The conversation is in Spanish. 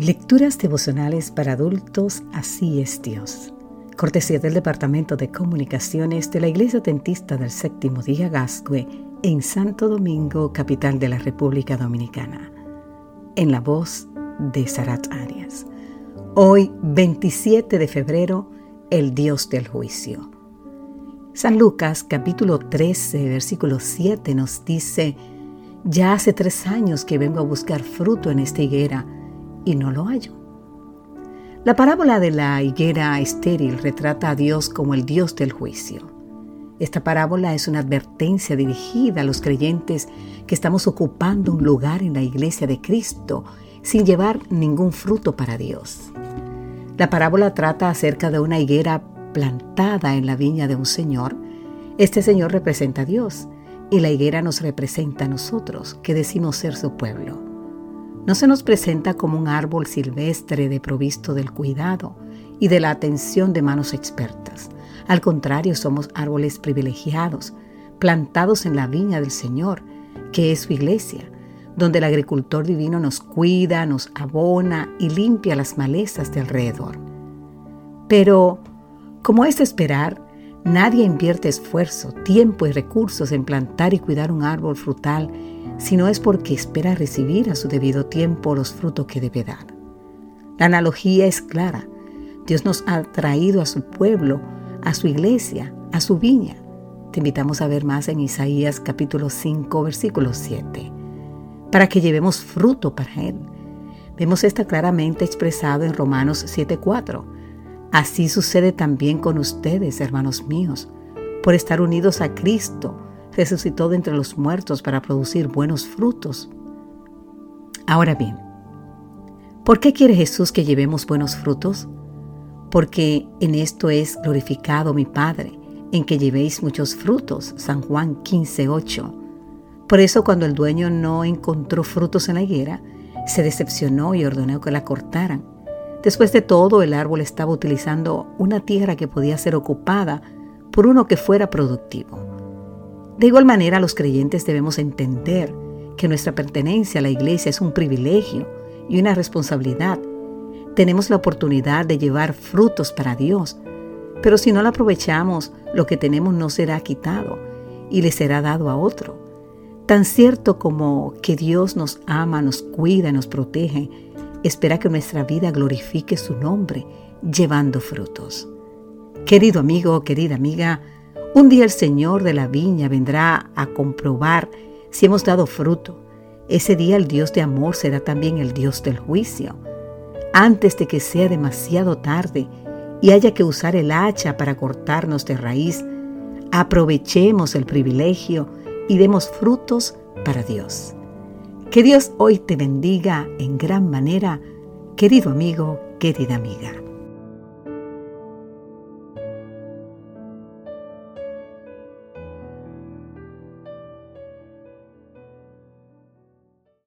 Lecturas devocionales para adultos, así es Dios. Cortesía del Departamento de Comunicaciones de la Iglesia Dentista del Séptimo Día Gascue en Santo Domingo, capital de la República Dominicana. En la voz de Sarat Arias. Hoy, 27 de febrero, el Dios del juicio. San Lucas capítulo 13, versículo 7 nos dice, Ya hace tres años que vengo a buscar fruto en esta higuera y no lo hallo. La parábola de la higuera estéril retrata a Dios como el Dios del juicio. Esta parábola es una advertencia dirigida a los creyentes que estamos ocupando un lugar en la iglesia de Cristo sin llevar ningún fruto para Dios. La parábola trata acerca de una higuera plantada en la viña de un señor. Este señor representa a Dios y la higuera nos representa a nosotros, que decimos ser su pueblo no se nos presenta como un árbol silvestre de provisto del cuidado y de la atención de manos expertas. Al contrario, somos árboles privilegiados, plantados en la viña del Señor, que es su iglesia, donde el agricultor divino nos cuida, nos abona y limpia las malezas de alrededor. Pero, como es de esperar, nadie invierte esfuerzo, tiempo y recursos en plantar y cuidar un árbol frutal si no es porque espera recibir a su debido tiempo los frutos que debe dar. La analogía es clara. Dios nos ha traído a su pueblo, a su iglesia, a su viña. Te invitamos a ver más en Isaías capítulo 5, versículo 7, para que llevemos fruto para Él. Vemos esta claramente expresado en Romanos 7:4. Así sucede también con ustedes, hermanos míos, por estar unidos a Cristo resucitó de entre los muertos para producir buenos frutos. Ahora bien, ¿por qué quiere Jesús que llevemos buenos frutos? Porque en esto es glorificado mi Padre, en que llevéis muchos frutos. San Juan 15:8. Por eso cuando el dueño no encontró frutos en la higuera, se decepcionó y ordenó que la cortaran. Después de todo, el árbol estaba utilizando una tierra que podía ser ocupada por uno que fuera productivo. De igual manera, los creyentes debemos entender que nuestra pertenencia a la iglesia es un privilegio y una responsabilidad. Tenemos la oportunidad de llevar frutos para Dios, pero si no la aprovechamos, lo que tenemos no será quitado y le será dado a otro. Tan cierto como que Dios nos ama, nos cuida, nos protege, espera que nuestra vida glorifique su nombre, llevando frutos. Querido amigo, querida amiga, un día el Señor de la viña vendrá a comprobar si hemos dado fruto. Ese día el Dios de amor será también el Dios del juicio. Antes de que sea demasiado tarde y haya que usar el hacha para cortarnos de raíz, aprovechemos el privilegio y demos frutos para Dios. Que Dios hoy te bendiga en gran manera, querido amigo, querida amiga.